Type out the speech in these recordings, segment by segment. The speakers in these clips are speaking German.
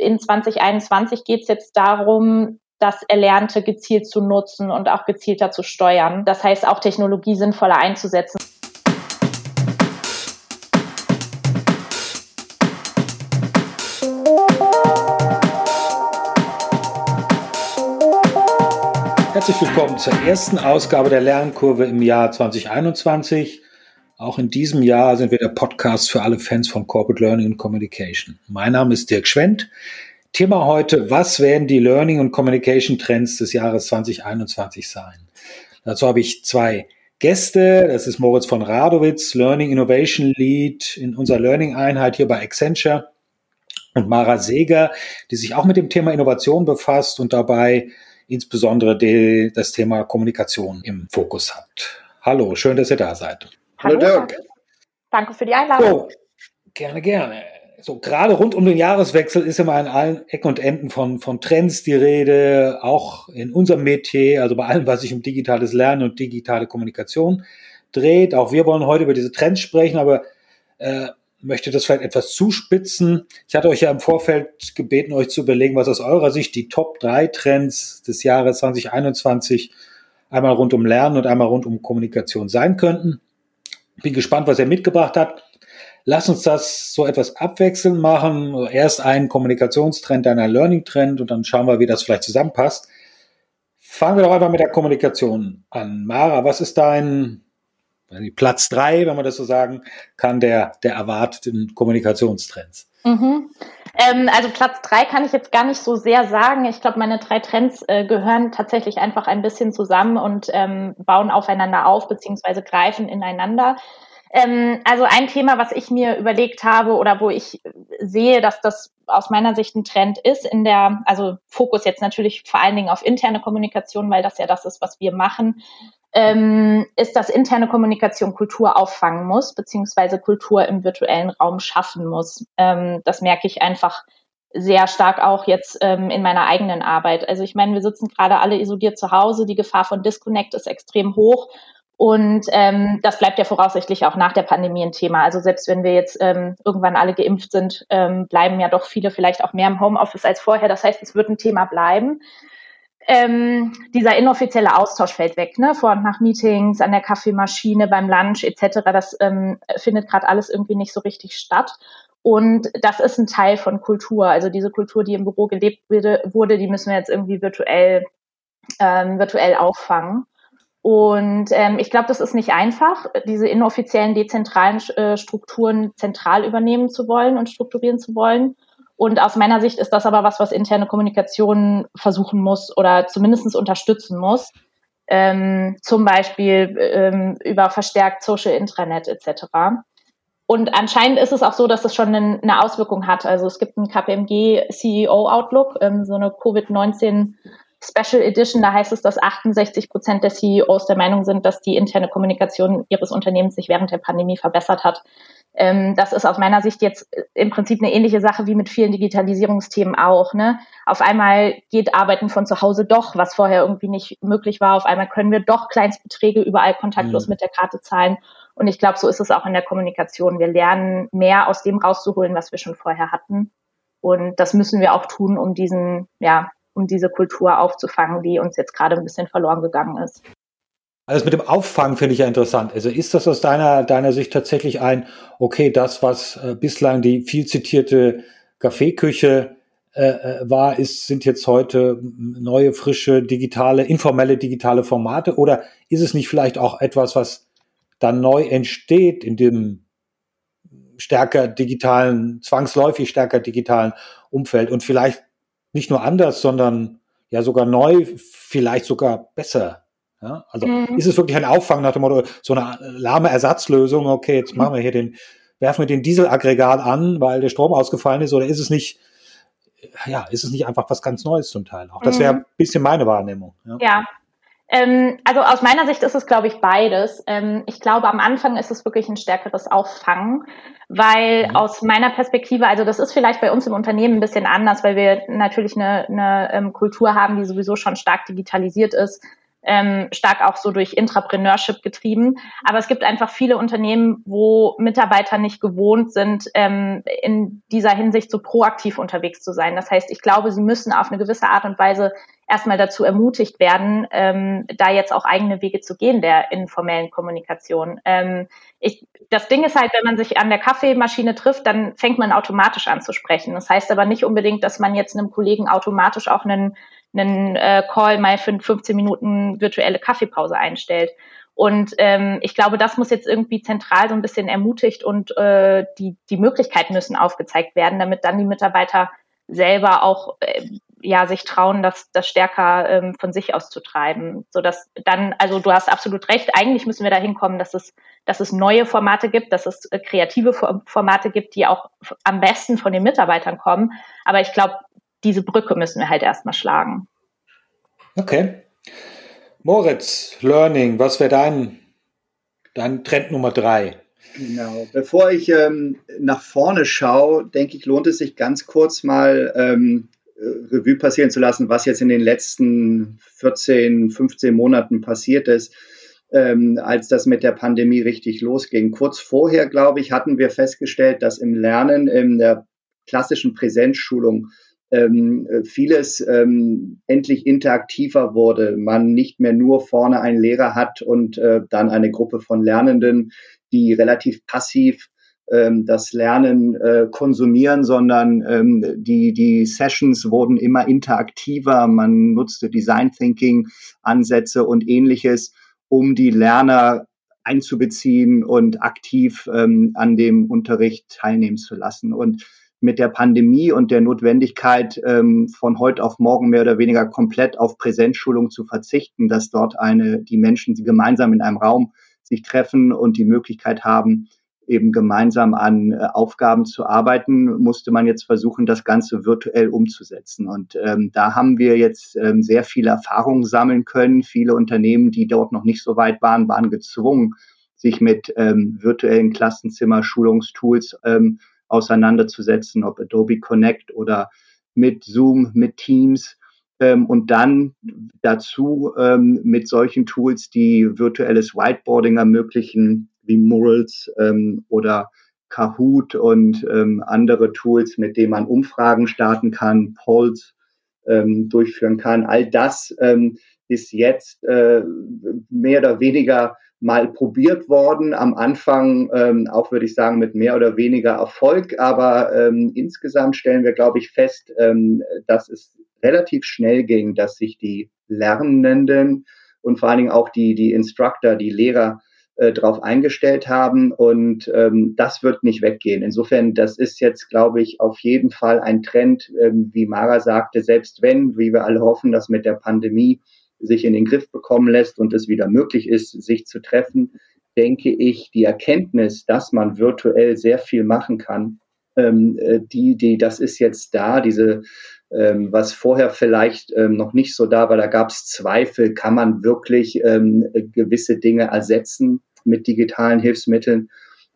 in 2021 geht es jetzt darum, das Erlernte gezielt zu nutzen und auch gezielter zu steuern. Das heißt, auch Technologie sinnvoller einzusetzen. Herzlich willkommen zur ersten Ausgabe der Lernkurve im Jahr 2021. Auch in diesem Jahr sind wir der Podcast für alle Fans von Corporate Learning and Communication. Mein Name ist Dirk Schwendt. Thema heute, was werden die Learning und Communication Trends des Jahres 2021 sein? Dazu habe ich zwei Gäste. Das ist Moritz von Radowitz, Learning Innovation Lead in unserer Learning Einheit hier bei Accenture und Mara Seger, die sich auch mit dem Thema Innovation befasst und dabei insbesondere die, das Thema Kommunikation im Fokus hat. Hallo, schön, dass ihr da seid. Hallo, Dirk. Danke für die Einladung. So, gerne, gerne. So, gerade rund um den Jahreswechsel ist immer an allen Ecken und Enden von, von Trends die Rede, auch in unserem Metier, also bei allem, was sich um digitales Lernen und digitale Kommunikation dreht. Auch wir wollen heute über diese Trends sprechen, aber äh, möchte das vielleicht etwas zuspitzen. Ich hatte euch ja im Vorfeld gebeten, euch zu überlegen, was aus eurer Sicht die Top 3 Trends des Jahres 2021 einmal rund um Lernen und einmal rund um Kommunikation sein könnten. Bin gespannt, was er mitgebracht hat. Lass uns das so etwas abwechselnd machen. Erst einen Kommunikationstrend, dann einen Learning-Trend und dann schauen wir, wie das vielleicht zusammenpasst. Fangen wir doch einfach mit der Kommunikation an. Mara, was ist dein Platz drei, wenn man das so sagen kann, der, der erwarteten Kommunikationstrends? Mhm. Ähm, also Platz drei kann ich jetzt gar nicht so sehr sagen. Ich glaube, meine drei Trends äh, gehören tatsächlich einfach ein bisschen zusammen und ähm, bauen aufeinander auf, beziehungsweise greifen ineinander. Ähm, also ein Thema, was ich mir überlegt habe oder wo ich sehe, dass das aus meiner Sicht ein Trend ist, in der, also Fokus jetzt natürlich vor allen Dingen auf interne Kommunikation, weil das ja das ist, was wir machen, ähm, ist, dass interne Kommunikation Kultur auffangen muss, beziehungsweise Kultur im virtuellen Raum schaffen muss. Ähm, das merke ich einfach sehr stark auch jetzt ähm, in meiner eigenen Arbeit. Also ich meine, wir sitzen gerade alle isoliert zu Hause, die Gefahr von Disconnect ist extrem hoch. Und ähm, das bleibt ja voraussichtlich auch nach der Pandemie ein Thema. Also selbst wenn wir jetzt ähm, irgendwann alle geimpft sind, ähm, bleiben ja doch viele vielleicht auch mehr im Homeoffice als vorher. Das heißt, es wird ein Thema bleiben ähm, dieser inoffizielle Austausch fällt weg, ne? Vor und nach Meetings, an der Kaffeemaschine, beim Lunch etc. Das ähm, findet gerade alles irgendwie nicht so richtig statt. Und das ist ein Teil von Kultur. Also diese Kultur, die im Büro gelebt wurde, die müssen wir jetzt irgendwie virtuell, ähm, virtuell auffangen. Und ähm, ich glaube, das ist nicht einfach, diese inoffiziellen, dezentralen äh, Strukturen zentral übernehmen zu wollen und strukturieren zu wollen. Und aus meiner Sicht ist das aber was, was interne Kommunikation versuchen muss oder zumindest unterstützen muss. Ähm, zum Beispiel ähm, über verstärkt Social Intranet etc. Und anscheinend ist es auch so, dass es schon eine, Auswirkung hat. Also es gibt einen KPMG CEO Outlook, ähm, so eine Covid-19 Special Edition. Da heißt es, dass 68 Prozent der CEOs der Meinung sind, dass die interne Kommunikation ihres Unternehmens sich während der Pandemie verbessert hat. Ähm, das ist aus meiner Sicht jetzt im Prinzip eine ähnliche Sache wie mit vielen Digitalisierungsthemen auch. Ne? Auf einmal geht Arbeiten von zu Hause doch, was vorher irgendwie nicht möglich war. Auf einmal können wir doch Kleinstbeträge überall kontaktlos mhm. mit der Karte zahlen. Und ich glaube, so ist es auch in der Kommunikation. Wir lernen mehr aus dem rauszuholen, was wir schon vorher hatten. Und das müssen wir auch tun, um diesen, ja, um diese Kultur aufzufangen, die uns jetzt gerade ein bisschen verloren gegangen ist. Also mit dem Auffangen finde ich ja interessant. Also ist das aus deiner, deiner Sicht tatsächlich ein, okay, das, was äh, bislang die viel zitierte Kaffeeküche äh, äh, war, ist, sind jetzt heute neue, frische, digitale, informelle digitale Formate? Oder ist es nicht vielleicht auch etwas, was dann neu entsteht in dem stärker digitalen, zwangsläufig stärker digitalen Umfeld und vielleicht nicht nur anders, sondern ja sogar neu, vielleicht sogar besser ja, also mhm. ist es wirklich ein Auffang nach dem Motto, so eine lahme Ersatzlösung, okay, jetzt machen wir hier den, werfen wir den Dieselaggregat an, weil der Strom ausgefallen ist, oder ist es nicht, ja, ist es nicht einfach was ganz Neues zum Teil auch? Das wäre mhm. ein bisschen meine Wahrnehmung. Ja. ja. Ähm, also aus meiner Sicht ist es, glaube ich, beides. Ähm, ich glaube, am Anfang ist es wirklich ein stärkeres Auffangen, weil mhm. aus meiner Perspektive, also das ist vielleicht bei uns im Unternehmen ein bisschen anders, weil wir natürlich eine, eine ähm, Kultur haben, die sowieso schon stark digitalisiert ist ähm, stark auch so durch Intrapreneurship getrieben. Aber es gibt einfach viele Unternehmen, wo Mitarbeiter nicht gewohnt sind, ähm, in dieser Hinsicht so proaktiv unterwegs zu sein. Das heißt, ich glaube, sie müssen auf eine gewisse Art und Weise erstmal dazu ermutigt werden, ähm, da jetzt auch eigene Wege zu gehen der informellen Kommunikation. Ähm, ich, das Ding ist halt, wenn man sich an der Kaffeemaschine trifft, dann fängt man automatisch an zu sprechen. Das heißt aber nicht unbedingt, dass man jetzt einem Kollegen automatisch auch einen einen äh, Call mal für 15 Minuten virtuelle Kaffeepause einstellt. Und ähm, ich glaube, das muss jetzt irgendwie zentral so ein bisschen ermutigt und äh, die, die Möglichkeiten müssen aufgezeigt werden, damit dann die Mitarbeiter selber auch äh, ja sich trauen, das, das stärker ähm, von sich aus zu treiben. So dass dann, also du hast absolut recht, eigentlich müssen wir dahin kommen, dass es, dass es neue Formate gibt, dass es äh, kreative Formate gibt, die auch am besten von den Mitarbeitern kommen. Aber ich glaube, diese Brücke müssen wir halt erstmal schlagen. Okay. Moritz, Learning, was wäre dein, dein Trend Nummer drei? Genau. Bevor ich ähm, nach vorne schaue, denke ich, lohnt es sich ganz kurz mal ähm, äh, Revue passieren zu lassen, was jetzt in den letzten 14, 15 Monaten passiert ist, ähm, als das mit der Pandemie richtig losging. Kurz vorher, glaube ich, hatten wir festgestellt, dass im Lernen in der klassischen Präsenzschulung ähm, vieles ähm, endlich interaktiver wurde. Man nicht mehr nur vorne einen Lehrer hat und äh, dann eine Gruppe von Lernenden, die relativ passiv ähm, das Lernen äh, konsumieren, sondern ähm, die, die Sessions wurden immer interaktiver. Man nutzte Design Thinking Ansätze und ähnliches, um die Lerner einzubeziehen und aktiv ähm, an dem Unterricht teilnehmen zu lassen. Und mit der Pandemie und der Notwendigkeit, ähm, von heute auf morgen mehr oder weniger komplett auf Präsenzschulung zu verzichten, dass dort eine, die Menschen gemeinsam in einem Raum sich treffen und die Möglichkeit haben, eben gemeinsam an äh, Aufgaben zu arbeiten, musste man jetzt versuchen, das Ganze virtuell umzusetzen. Und ähm, da haben wir jetzt ähm, sehr viele Erfahrungen sammeln können. Viele Unternehmen, die dort noch nicht so weit waren, waren gezwungen, sich mit ähm, virtuellen Klassenzimmer, Schulungstools ähm, auseinanderzusetzen, ob Adobe Connect oder mit Zoom, mit Teams ähm, und dann dazu ähm, mit solchen Tools, die virtuelles Whiteboarding ermöglichen, wie Murals ähm, oder Kahoot und andere Tools, mit denen man Umfragen starten kann, Polls durchführen kann. All das ist jetzt äh, mehr oder weniger mal probiert worden. Am Anfang ähm, auch, würde ich sagen, mit mehr oder weniger Erfolg. Aber ähm, insgesamt stellen wir, glaube ich, fest, ähm, dass es relativ schnell ging, dass sich die Lernenden und vor allen Dingen auch die, die Instructor, die Lehrer äh, darauf eingestellt haben. Und ähm, das wird nicht weggehen. Insofern, das ist jetzt, glaube ich, auf jeden Fall ein Trend, ähm, wie Mara sagte, selbst wenn, wie wir alle hoffen, dass mit der Pandemie sich in den Griff bekommen lässt und es wieder möglich ist, sich zu treffen, denke ich, die Erkenntnis, dass man virtuell sehr viel machen kann, ähm, äh, die, die, das ist jetzt da, diese, ähm, was vorher vielleicht ähm, noch nicht so da war, da gab es Zweifel, kann man wirklich ähm, gewisse Dinge ersetzen mit digitalen Hilfsmitteln?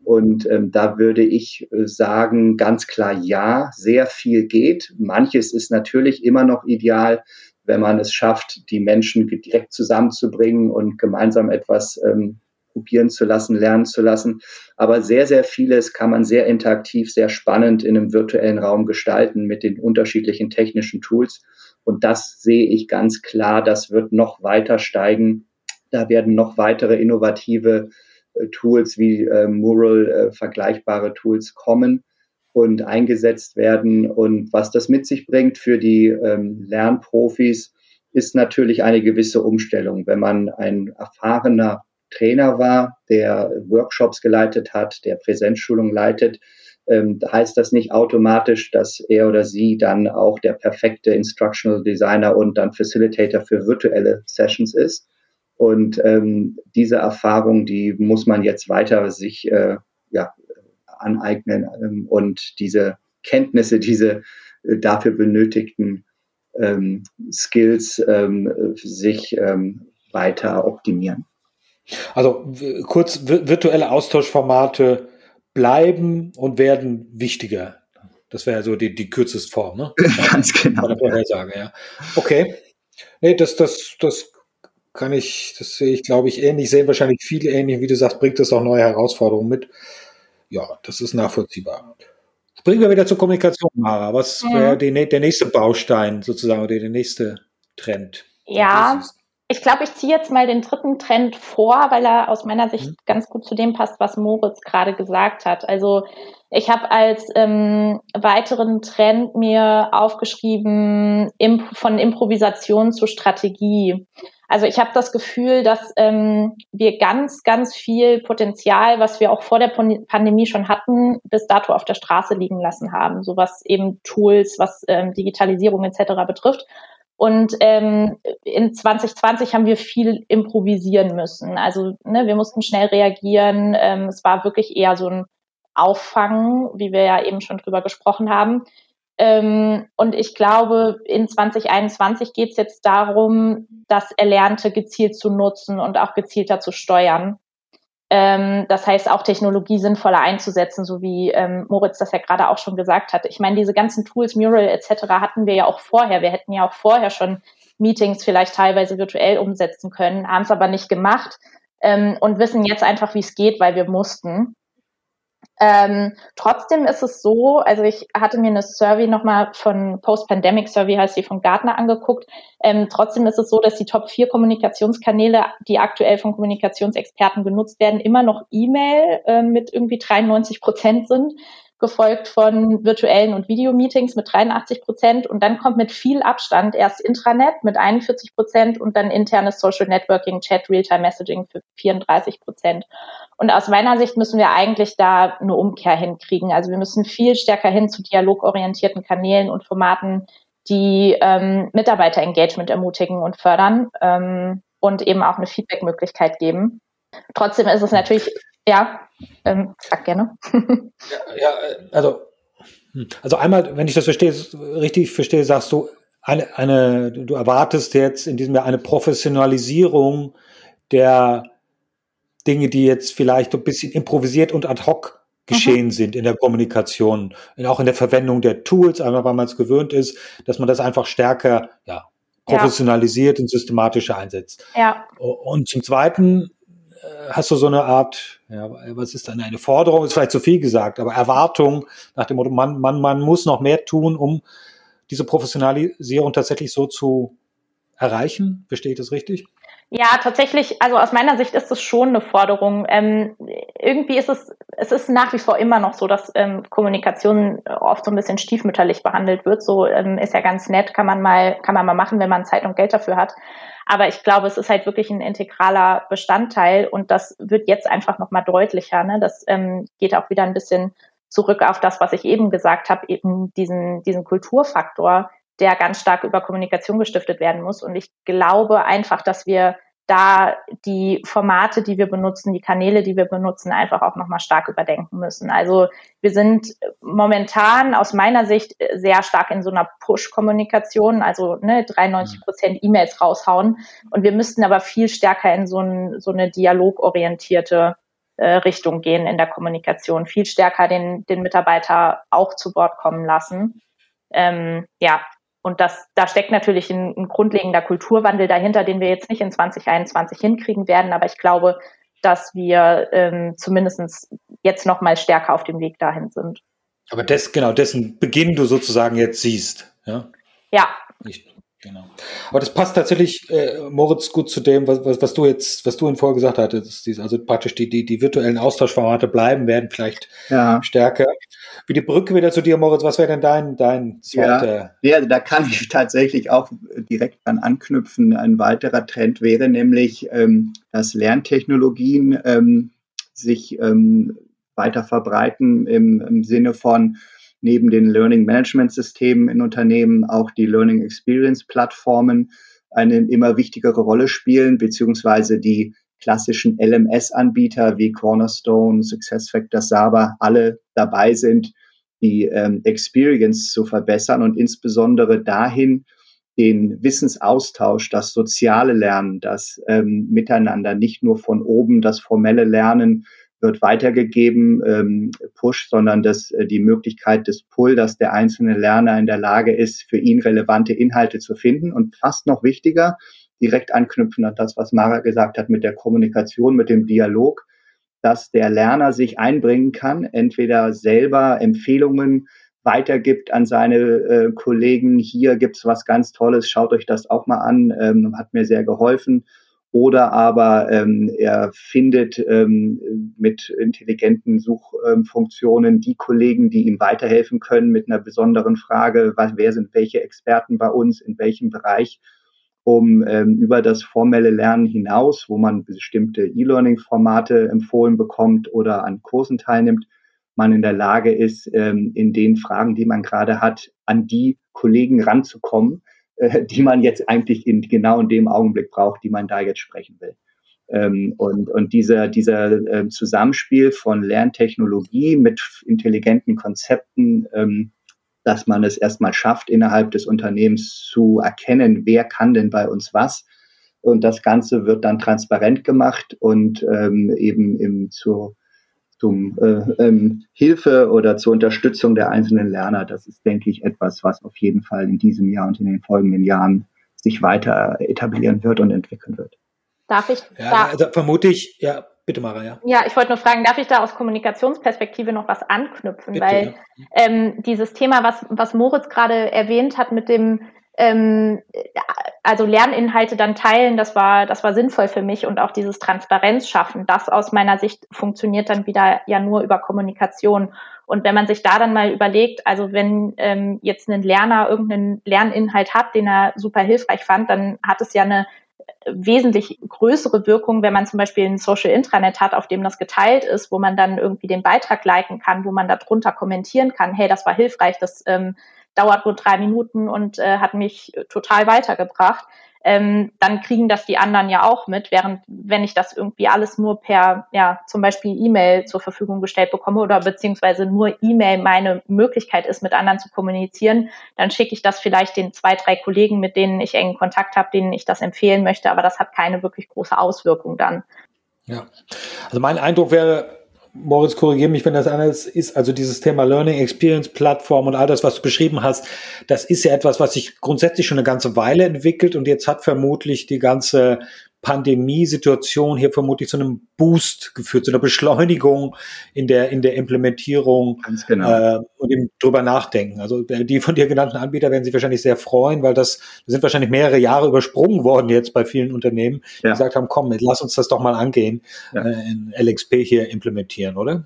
Und ähm, da würde ich äh, sagen, ganz klar ja, sehr viel geht. Manches ist natürlich immer noch ideal, wenn man es schafft, die Menschen direkt zusammenzubringen und gemeinsam etwas ähm, probieren zu lassen, lernen zu lassen. Aber sehr, sehr vieles kann man sehr interaktiv, sehr spannend in einem virtuellen Raum gestalten mit den unterschiedlichen technischen Tools. Und das sehe ich ganz klar, das wird noch weiter steigen. Da werden noch weitere innovative äh, Tools wie äh, Mural, äh, vergleichbare Tools kommen und eingesetzt werden. Und was das mit sich bringt für die ähm, Lernprofis, ist natürlich eine gewisse Umstellung. Wenn man ein erfahrener Trainer war, der Workshops geleitet hat, der Präsenzschulung leitet, ähm, heißt das nicht automatisch, dass er oder sie dann auch der perfekte Instructional Designer und dann Facilitator für virtuelle Sessions ist. Und ähm, diese Erfahrung, die muss man jetzt weiter sich äh, ja, aneignen ähm, und diese Kenntnisse, diese äh, dafür benötigten ähm, Skills ähm, sich ähm, weiter optimieren. Also kurz, virtuelle Austauschformate bleiben und werden wichtiger. Das wäre so die, die kürzeste Form, ne? Ganz genau. Vorhersage, ja. Okay. Nee, das, das, das kann ich, das sehe ich, glaube ich, ähnlich, sehen wahrscheinlich viele ähnlich, wie du sagst, bringt das auch neue Herausforderungen mit. Ja, das ist nachvollziehbar. Bringen wir wieder zur Kommunikation, Mara. Was mhm. wäre der nächste Baustein sozusagen oder der nächste Trend? Ja, ich glaube, ich ziehe jetzt mal den dritten Trend vor, weil er aus meiner Sicht mhm. ganz gut zu dem passt, was Moritz gerade gesagt hat. Also ich habe als ähm, weiteren Trend mir aufgeschrieben imp von Improvisation zu Strategie. Also ich habe das Gefühl, dass ähm, wir ganz, ganz viel Potenzial, was wir auch vor der Pandemie schon hatten, bis dato auf der Straße liegen lassen haben, so was eben Tools, was ähm, Digitalisierung etc. betrifft. Und ähm, in 2020 haben wir viel improvisieren müssen. Also ne, wir mussten schnell reagieren. Ähm, es war wirklich eher so ein Auffangen, wie wir ja eben schon drüber gesprochen haben. Ähm, und ich glaube, in 2021 geht es jetzt darum, das Erlernte gezielt zu nutzen und auch gezielter zu steuern. Ähm, das heißt, auch Technologie sinnvoller einzusetzen, so wie ähm, Moritz das ja gerade auch schon gesagt hat. Ich meine, diese ganzen Tools, Mural etc. hatten wir ja auch vorher. Wir hätten ja auch vorher schon Meetings vielleicht teilweise virtuell umsetzen können, haben es aber nicht gemacht ähm, und wissen jetzt einfach, wie es geht, weil wir mussten. Ähm, trotzdem ist es so, also ich hatte mir eine Survey nochmal von Post-Pandemic Survey, heißt die von Gartner angeguckt. Ähm, trotzdem ist es so, dass die Top 4 Kommunikationskanäle, die aktuell von Kommunikationsexperten genutzt werden, immer noch E-Mail äh, mit irgendwie 93 Prozent sind gefolgt von virtuellen und Videomeetings mit 83 Prozent und dann kommt mit viel Abstand erst Intranet mit 41 Prozent und dann internes Social Networking, Chat, Realtime Messaging für 34 Prozent. Und aus meiner Sicht müssen wir eigentlich da eine Umkehr hinkriegen. Also wir müssen viel stärker hin zu dialogorientierten Kanälen und Formaten, die ähm, Mitarbeiterengagement ermutigen und fördern ähm, und eben auch eine Feedback-Möglichkeit geben. Trotzdem ist es natürlich ja, ähm, sag gerne. ja, ja, also, hm. also einmal, wenn ich das verstehe, richtig verstehe, sagst du, eine, eine, du erwartest jetzt in diesem Jahr eine Professionalisierung der Dinge, die jetzt vielleicht ein bisschen improvisiert und ad hoc geschehen mhm. sind in der Kommunikation, und auch in der Verwendung der Tools, einmal weil man es gewöhnt ist, dass man das einfach stärker ja, professionalisiert ja. und systematischer einsetzt. Ja. Und zum Zweiten hast du so eine Art, ja, was ist dann eine Forderung, ist vielleicht zu viel gesagt, aber Erwartung nach dem Motto, man, man, man muss noch mehr tun, um diese Professionalisierung tatsächlich so zu erreichen? Verstehe ich das richtig? Ja, tatsächlich, also aus meiner Sicht ist es schon eine Forderung. Ähm, irgendwie ist es, es ist nach wie vor immer noch so, dass ähm, Kommunikation oft so ein bisschen stiefmütterlich behandelt wird. So ähm, ist ja ganz nett, kann man mal, kann man mal machen, wenn man Zeit und Geld dafür hat. Aber ich glaube, es ist halt wirklich ein integraler Bestandteil und das wird jetzt einfach nochmal deutlicher. Ne? Das ähm, geht auch wieder ein bisschen zurück auf das, was ich eben gesagt habe, eben diesen, diesen Kulturfaktor, der ganz stark über Kommunikation gestiftet werden muss. Und ich glaube einfach, dass wir da die Formate, die wir benutzen, die Kanäle, die wir benutzen, einfach auch nochmal stark überdenken müssen. Also wir sind momentan aus meiner Sicht sehr stark in so einer Push-Kommunikation, also ne, 93 Prozent E-Mails raushauen. Und wir müssten aber viel stärker in so, ein, so eine dialogorientierte äh, Richtung gehen in der Kommunikation, viel stärker den, den Mitarbeiter auch zu Wort kommen lassen. Ähm, ja, und das, da steckt natürlich ein, ein grundlegender Kulturwandel dahinter, den wir jetzt nicht in 2021 hinkriegen werden. Aber ich glaube, dass wir ähm, zumindest jetzt noch mal stärker auf dem Weg dahin sind. Aber das, genau, dessen Beginn du sozusagen jetzt siehst. Ja. Ja. Ich, genau. Aber das passt tatsächlich, äh, Moritz, gut zu dem, was, was, was du jetzt, was du in vorher gesagt hattest. Also praktisch die, die, die virtuellen Austauschformate bleiben, werden vielleicht ja. stärker wie die Brücke wieder zu dir, Moritz. Was wäre denn dein, dein zweiter? Ja, ja, da kann ich tatsächlich auch direkt dran anknüpfen. Ein weiterer Trend wäre nämlich, ähm, dass Lerntechnologien ähm, sich ähm, weiter verbreiten im, im Sinne von neben den Learning Management Systemen in Unternehmen auch die Learning Experience Plattformen eine immer wichtigere Rolle spielen, beziehungsweise die klassischen LMS-Anbieter wie Cornerstone, SuccessFactors, Saba alle dabei sind, die ähm, Experience zu verbessern und insbesondere dahin, den Wissensaustausch, das soziale Lernen, das ähm, Miteinander, nicht nur von oben das formelle Lernen wird weitergegeben, ähm, Push, sondern dass äh, die Möglichkeit des Pull, dass der einzelne Lerner in der Lage ist, für ihn relevante Inhalte zu finden und fast noch wichtiger, direkt anknüpfen an das, was Mara gesagt hat mit der Kommunikation, mit dem Dialog, dass der Lerner sich einbringen kann, entweder selber Empfehlungen weitergibt an seine äh, Kollegen, hier gibt's was ganz Tolles, schaut euch das auch mal an, ähm, hat mir sehr geholfen. Oder aber ähm, er findet ähm, mit intelligenten Suchfunktionen die Kollegen, die ihm weiterhelfen können mit einer besonderen Frage, was, wer sind welche Experten bei uns, in welchem Bereich, um ähm, über das formelle Lernen hinaus, wo man bestimmte E-Learning-Formate empfohlen bekommt oder an Kursen teilnimmt, man in der Lage ist, ähm, in den Fragen, die man gerade hat, an die Kollegen ranzukommen, äh, die man jetzt eigentlich in genau in dem Augenblick braucht, die man da jetzt sprechen will. Ähm, und, und dieser, dieser äh, Zusammenspiel von Lerntechnologie mit intelligenten Konzepten, ähm, dass man es erstmal schafft, innerhalb des Unternehmens zu erkennen, wer kann denn bei uns was. Und das Ganze wird dann transparent gemacht und ähm, eben im, zur zum äh, ähm, Hilfe oder zur Unterstützung der einzelnen Lerner. Das ist, denke ich, etwas, was auf jeden Fall in diesem Jahr und in den folgenden Jahren sich weiter etablieren wird und entwickeln wird. Darf ich? Ja, da, also vermute ich, ja, bitte Mara, ja. Ja, ich wollte nur fragen, darf ich da aus Kommunikationsperspektive noch was anknüpfen? Bitte, Weil ja. ähm, dieses Thema, was, was Moritz gerade erwähnt hat mit dem ähm, also Lerninhalte dann teilen, das war, das war sinnvoll für mich und auch dieses Transparenz schaffen, das aus meiner Sicht funktioniert dann wieder ja nur über Kommunikation. Und wenn man sich da dann mal überlegt, also wenn ähm, jetzt ein Lerner irgendeinen Lerninhalt hat, den er super hilfreich fand, dann hat es ja eine wesentlich größere Wirkung, wenn man zum Beispiel ein Social Intranet hat, auf dem das geteilt ist, wo man dann irgendwie den Beitrag liken kann, wo man darunter kommentieren kann, hey, das war hilfreich, das ähm, dauert nur drei Minuten und äh, hat mich total weitergebracht. Ähm, dann kriegen das die anderen ja auch mit, während wenn ich das irgendwie alles nur per, ja, zum Beispiel E-Mail zur Verfügung gestellt bekomme oder beziehungsweise nur E-Mail meine Möglichkeit ist, mit anderen zu kommunizieren, dann schicke ich das vielleicht den zwei, drei Kollegen, mit denen ich engen Kontakt habe, denen ich das empfehlen möchte, aber das hat keine wirklich große Auswirkung dann. Ja, also mein Eindruck wäre, Moritz, korrigiere mich, wenn das anders ist. Also dieses Thema Learning Experience Plattform und all das, was du beschrieben hast, das ist ja etwas, was sich grundsätzlich schon eine ganze Weile entwickelt und jetzt hat vermutlich die ganze Pandemiesituation hier vermutlich zu einem Boost geführt, zu einer Beschleunigung in der, in der Implementierung Ganz genau. äh, und im drüber nachdenken. Also die von dir genannten Anbieter werden sich wahrscheinlich sehr freuen, weil das, das sind wahrscheinlich mehrere Jahre übersprungen worden jetzt bei vielen Unternehmen, die gesagt haben, komm, lass uns das doch mal angehen, ja. äh, in LXP hier implementieren, oder?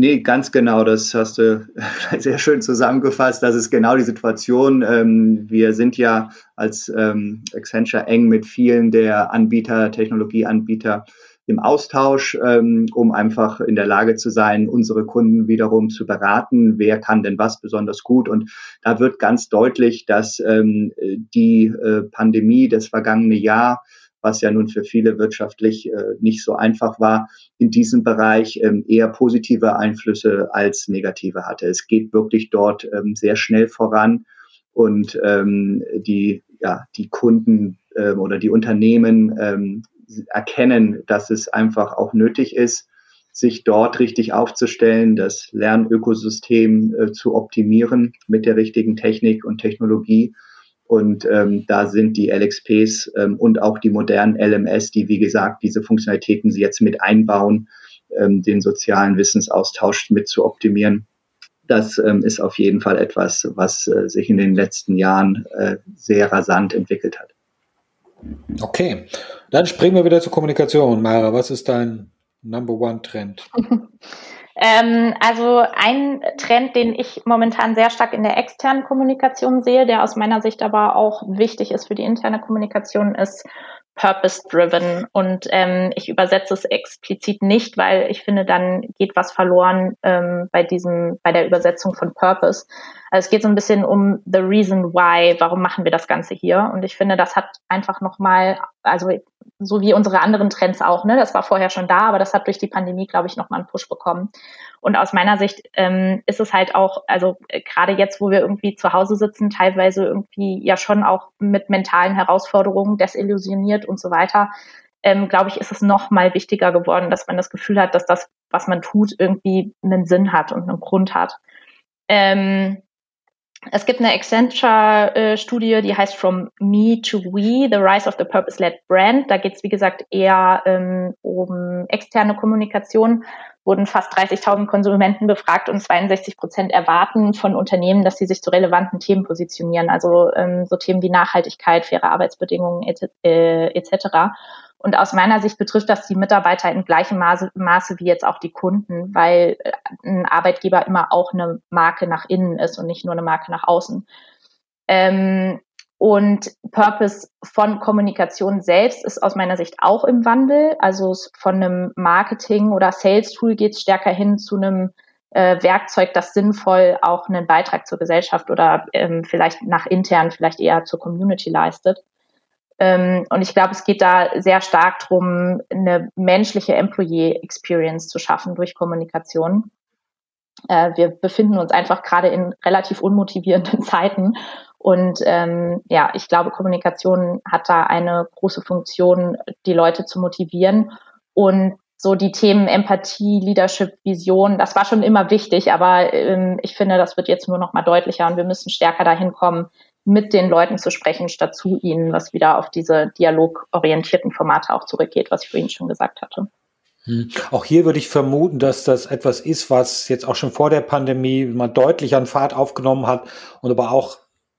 Nee, ganz genau. Das hast du sehr schön zusammengefasst. Das ist genau die Situation. Ähm, wir sind ja als ähm, Accenture eng mit vielen der Anbieter, Technologieanbieter im Austausch, ähm, um einfach in der Lage zu sein, unsere Kunden wiederum zu beraten, wer kann denn was besonders gut. Und da wird ganz deutlich, dass die äh, Pandemie, das vergangene Jahr, was ja nun für viele wirtschaftlich äh, nicht so einfach war, in diesem Bereich ähm, eher positive Einflüsse als negative hatte. Es geht wirklich dort ähm, sehr schnell voran und ähm, die, ja, die Kunden ähm, oder die Unternehmen ähm, erkennen, dass es einfach auch nötig ist, sich dort richtig aufzustellen, das Lernökosystem äh, zu optimieren mit der richtigen Technik und Technologie und ähm, da sind die LXPs ähm, und auch die modernen LMS, die wie gesagt diese Funktionalitäten sie jetzt mit einbauen, ähm, den sozialen Wissensaustausch mit zu optimieren. Das ähm, ist auf jeden Fall etwas, was äh, sich in den letzten Jahren äh, sehr rasant entwickelt hat. Okay, dann springen wir wieder zur Kommunikation. Mara, was ist dein Number One Trend? Ähm, also ein Trend, den ich momentan sehr stark in der externen Kommunikation sehe, der aus meiner Sicht aber auch wichtig ist für die interne Kommunikation, ist purpose-driven. Und ähm, ich übersetze es explizit nicht, weil ich finde, dann geht was verloren ähm, bei diesem, bei der Übersetzung von Purpose. Also es geht so ein bisschen um the reason why, warum machen wir das Ganze hier? Und ich finde, das hat einfach nochmal, also so wie unsere anderen Trends auch, ne? Das war vorher schon da, aber das hat durch die Pandemie, glaube ich, nochmal einen Push bekommen. Und aus meiner Sicht ähm, ist es halt auch, also äh, gerade jetzt, wo wir irgendwie zu Hause sitzen, teilweise irgendwie ja schon auch mit mentalen Herausforderungen desillusioniert und so weiter, ähm, glaube ich, ist es noch mal wichtiger geworden, dass man das Gefühl hat, dass das, was man tut, irgendwie einen Sinn hat und einen Grund hat. Ähm, es gibt eine Accenture-Studie, die heißt From Me to We, The Rise of the Purpose-Led Brand. Da geht es, wie gesagt, eher ähm, um externe Kommunikation. Wurden fast 30.000 Konsumenten befragt und 62 Prozent erwarten von Unternehmen, dass sie sich zu relevanten Themen positionieren. Also ähm, so Themen wie Nachhaltigkeit, faire Arbeitsbedingungen etc. Äh, et und aus meiner Sicht betrifft das die Mitarbeiter in gleichem Maße, Maße wie jetzt auch die Kunden, weil äh, ein Arbeitgeber immer auch eine Marke nach innen ist und nicht nur eine Marke nach außen. Ähm, und Purpose von Kommunikation selbst ist aus meiner Sicht auch im Wandel. Also von einem Marketing- oder Sales-Tool geht es stärker hin zu einem äh, Werkzeug, das sinnvoll auch einen Beitrag zur Gesellschaft oder ähm, vielleicht nach intern, vielleicht eher zur Community leistet. Ähm, und ich glaube, es geht da sehr stark darum, eine menschliche Employee Experience zu schaffen durch Kommunikation. Äh, wir befinden uns einfach gerade in relativ unmotivierenden Zeiten. Und ähm, ja, ich glaube, Kommunikation hat da eine große Funktion, die Leute zu motivieren. Und so die Themen Empathie, Leadership, Vision, das war schon immer wichtig, aber ähm, ich finde, das wird jetzt nur noch mal deutlicher und wir müssen stärker dahin kommen, mit den Leuten zu sprechen, statt zu ihnen, was wieder auf diese dialogorientierten Formate auch zurückgeht, was ich vorhin schon gesagt hatte. Hm. Auch hier würde ich vermuten, dass das etwas ist, was jetzt auch schon vor der Pandemie mal deutlich an Fahrt aufgenommen hat und aber auch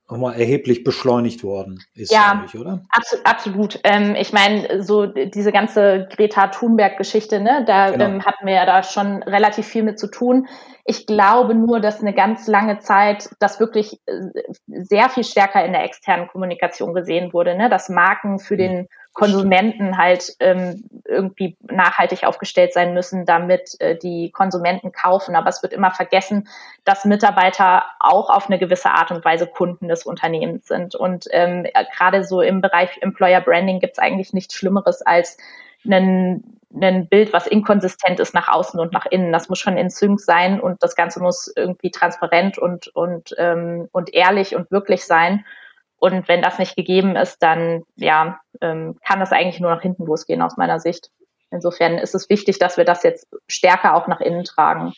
nochmal erheblich beschleunigt worden ist, ja, ich, oder? Absolut. absolut. Ähm, ich meine, so diese ganze Greta Thunberg-Geschichte, ne, da genau. ähm, hatten wir ja da schon relativ viel mit zu tun. Ich glaube nur, dass eine ganz lange Zeit das wirklich äh, sehr viel stärker in der externen Kommunikation gesehen wurde, ne, dass Marken für den Konsumenten halt ähm, irgendwie nachhaltig aufgestellt sein müssen, damit äh, die Konsumenten kaufen. Aber es wird immer vergessen, dass Mitarbeiter auch auf eine gewisse Art und Weise Kunden des Unternehmens sind. Und ähm, gerade so im Bereich Employer Branding gibt es eigentlich nichts Schlimmeres als einen ein Bild, was inkonsistent ist nach außen und nach innen. Das muss schon in Sync sein und das Ganze muss irgendwie transparent und, und, ähm, und ehrlich und wirklich sein. Und wenn das nicht gegeben ist, dann ja, ähm, kann das eigentlich nur nach hinten losgehen aus meiner Sicht. Insofern ist es wichtig, dass wir das jetzt stärker auch nach innen tragen.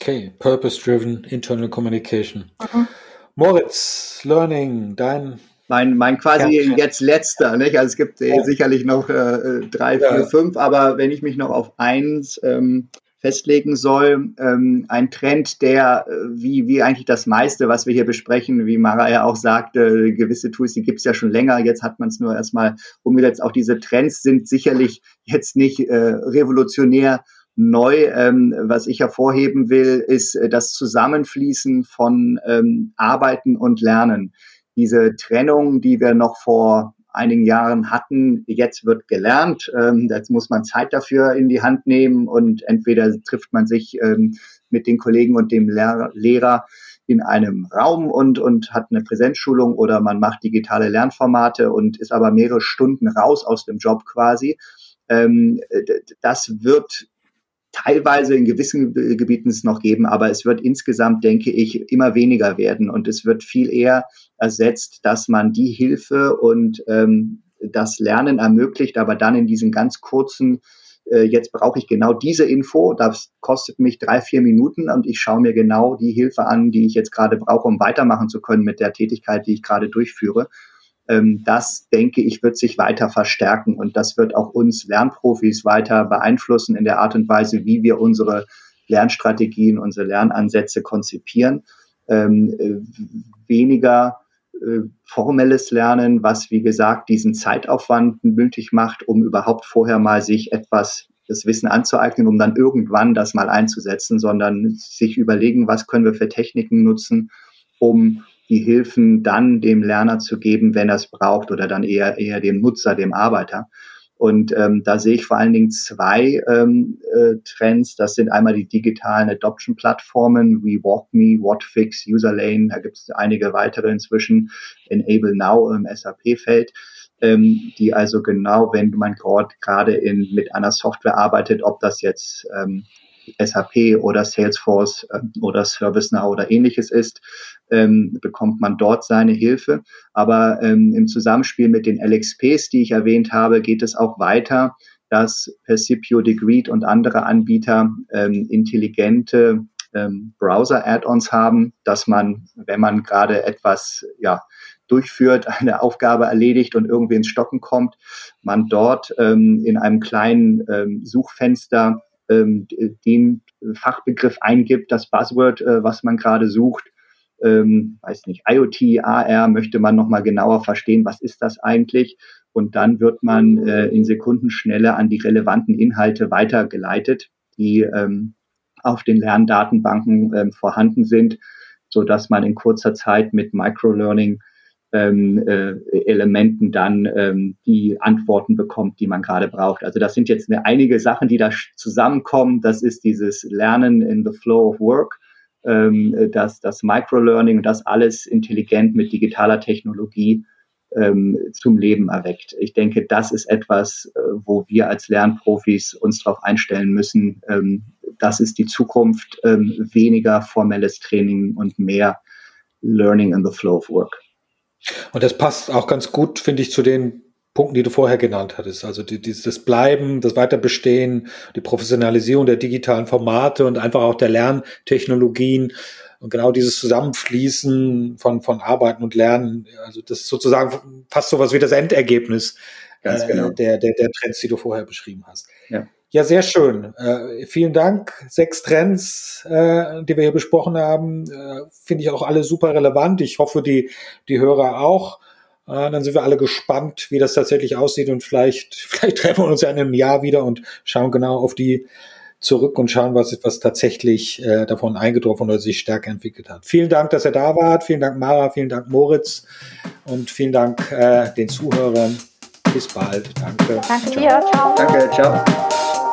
Okay, Purpose-Driven Internal Communication. Mhm. Moritz, Learning, dein mein, mein quasi ja, jetzt letzter, nicht? Also es gibt äh, sicherlich noch äh, drei, vier, ja. fünf, aber wenn ich mich noch auf eins ähm, festlegen soll. Ähm, ein Trend, der, äh, wie, wie eigentlich das meiste, was wir hier besprechen, wie Mara ja auch sagte, gewisse Tools, die gibt es ja schon länger, jetzt hat man es nur erstmal umgesetzt. Auch diese Trends sind sicherlich jetzt nicht äh, revolutionär neu. Ähm, was ich hervorheben will, ist äh, das Zusammenfließen von ähm, Arbeiten und Lernen. Diese Trennung, die wir noch vor einigen Jahren hatten. Jetzt wird gelernt. Ähm, jetzt muss man Zeit dafür in die Hand nehmen und entweder trifft man sich ähm, mit den Kollegen und dem Lehrer, Lehrer in einem Raum und, und hat eine Präsenzschulung oder man macht digitale Lernformate und ist aber mehrere Stunden raus aus dem Job quasi. Ähm, das wird teilweise in gewissen Gebieten es noch geben, aber es wird insgesamt, denke ich, immer weniger werden. Und es wird viel eher ersetzt, dass man die Hilfe und ähm, das Lernen ermöglicht, aber dann in diesen ganz kurzen, äh, jetzt brauche ich genau diese Info, das kostet mich drei, vier Minuten und ich schaue mir genau die Hilfe an, die ich jetzt gerade brauche, um weitermachen zu können mit der Tätigkeit, die ich gerade durchführe das, denke ich, wird sich weiter verstärken und das wird auch uns Lernprofis weiter beeinflussen in der Art und Weise, wie wir unsere Lernstrategien, unsere Lernansätze konzipieren. Ähm, äh, weniger äh, formelles Lernen, was, wie gesagt, diesen Zeitaufwand nötig macht, um überhaupt vorher mal sich etwas das Wissen anzueignen, um dann irgendwann das mal einzusetzen, sondern sich überlegen, was können wir für Techniken nutzen, um die Hilfen dann dem Lerner zu geben, wenn er es braucht oder dann eher, eher dem Nutzer, dem Arbeiter. Und ähm, da sehe ich vor allen Dingen zwei ähm, äh, Trends. Das sind einmal die digitalen Adoption-Plattformen wie WalkMe, WhatFix, UserLane. Da gibt es einige weitere inzwischen. Enable Now im SAP-Feld. Ähm, die also genau, wenn man gerade in mit einer Software arbeitet, ob das jetzt ähm, SAP oder Salesforce äh, oder ServiceNow oder ähnliches ist, ähm, bekommt man dort seine Hilfe. Aber ähm, im Zusammenspiel mit den LXPs, die ich erwähnt habe, geht es auch weiter, dass Percipio, Degreed und andere Anbieter ähm, intelligente ähm, Browser-Add-ons haben, dass man, wenn man gerade etwas ja, durchführt, eine Aufgabe erledigt und irgendwie ins Stocken kommt, man dort ähm, in einem kleinen ähm, Suchfenster den Fachbegriff eingibt, das Buzzword, äh, was man gerade sucht. Ähm, weiß nicht, IoT, AR, möchte man nochmal genauer verstehen, was ist das eigentlich? Und dann wird man äh, in Sekundenschnelle an die relevanten Inhalte weitergeleitet, die ähm, auf den Lerndatenbanken ähm, vorhanden sind, so dass man in kurzer Zeit mit Microlearning ähm, äh, Elementen dann ähm, die Antworten bekommt, die man gerade braucht. Also das sind jetzt eine, einige Sachen, die da zusammenkommen. Das ist dieses Lernen in the Flow of Work, ähm, das, das Microlearning, das alles intelligent mit digitaler Technologie ähm, zum Leben erweckt. Ich denke, das ist etwas, äh, wo wir als Lernprofis uns darauf einstellen müssen. Ähm, das ist die Zukunft, ähm, weniger formelles Training und mehr Learning in the Flow of Work. Und das passt auch ganz gut, finde ich, zu den Punkten, die du vorher genannt hattest. Also die, die, das Bleiben, das Weiterbestehen, die Professionalisierung der digitalen Formate und einfach auch der Lerntechnologien und genau dieses Zusammenfließen von, von Arbeiten und Lernen. Also das ist sozusagen fast sowas wie das Endergebnis Ganz genau. äh, der, der, der Trends, die du vorher beschrieben hast. Ja. Ja, sehr schön. Äh, vielen Dank. Sechs Trends, äh, die wir hier besprochen haben, äh, finde ich auch alle super relevant. Ich hoffe, die, die Hörer auch. Äh, dann sind wir alle gespannt, wie das tatsächlich aussieht und vielleicht, vielleicht treffen wir uns ja in einem Jahr wieder und schauen genau auf die zurück und schauen, was, was tatsächlich äh, davon eingetroffen oder sich stärker entwickelt hat. Vielen Dank, dass ihr da wart. Vielen Dank, Mara. Vielen Dank, Moritz. Und vielen Dank äh, den Zuhörern. Bis bald. Danke. Danke ciao. dir. Ciao. Danke. Ciao.